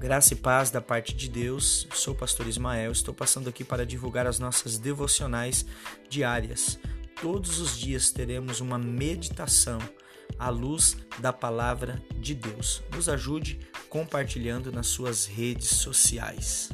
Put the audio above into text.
Graça e paz da parte de Deus. Sou o pastor Ismael. Estou passando aqui para divulgar as nossas devocionais diárias. Todos os dias teremos uma meditação à luz da palavra de Deus. Nos ajude compartilhando nas suas redes sociais.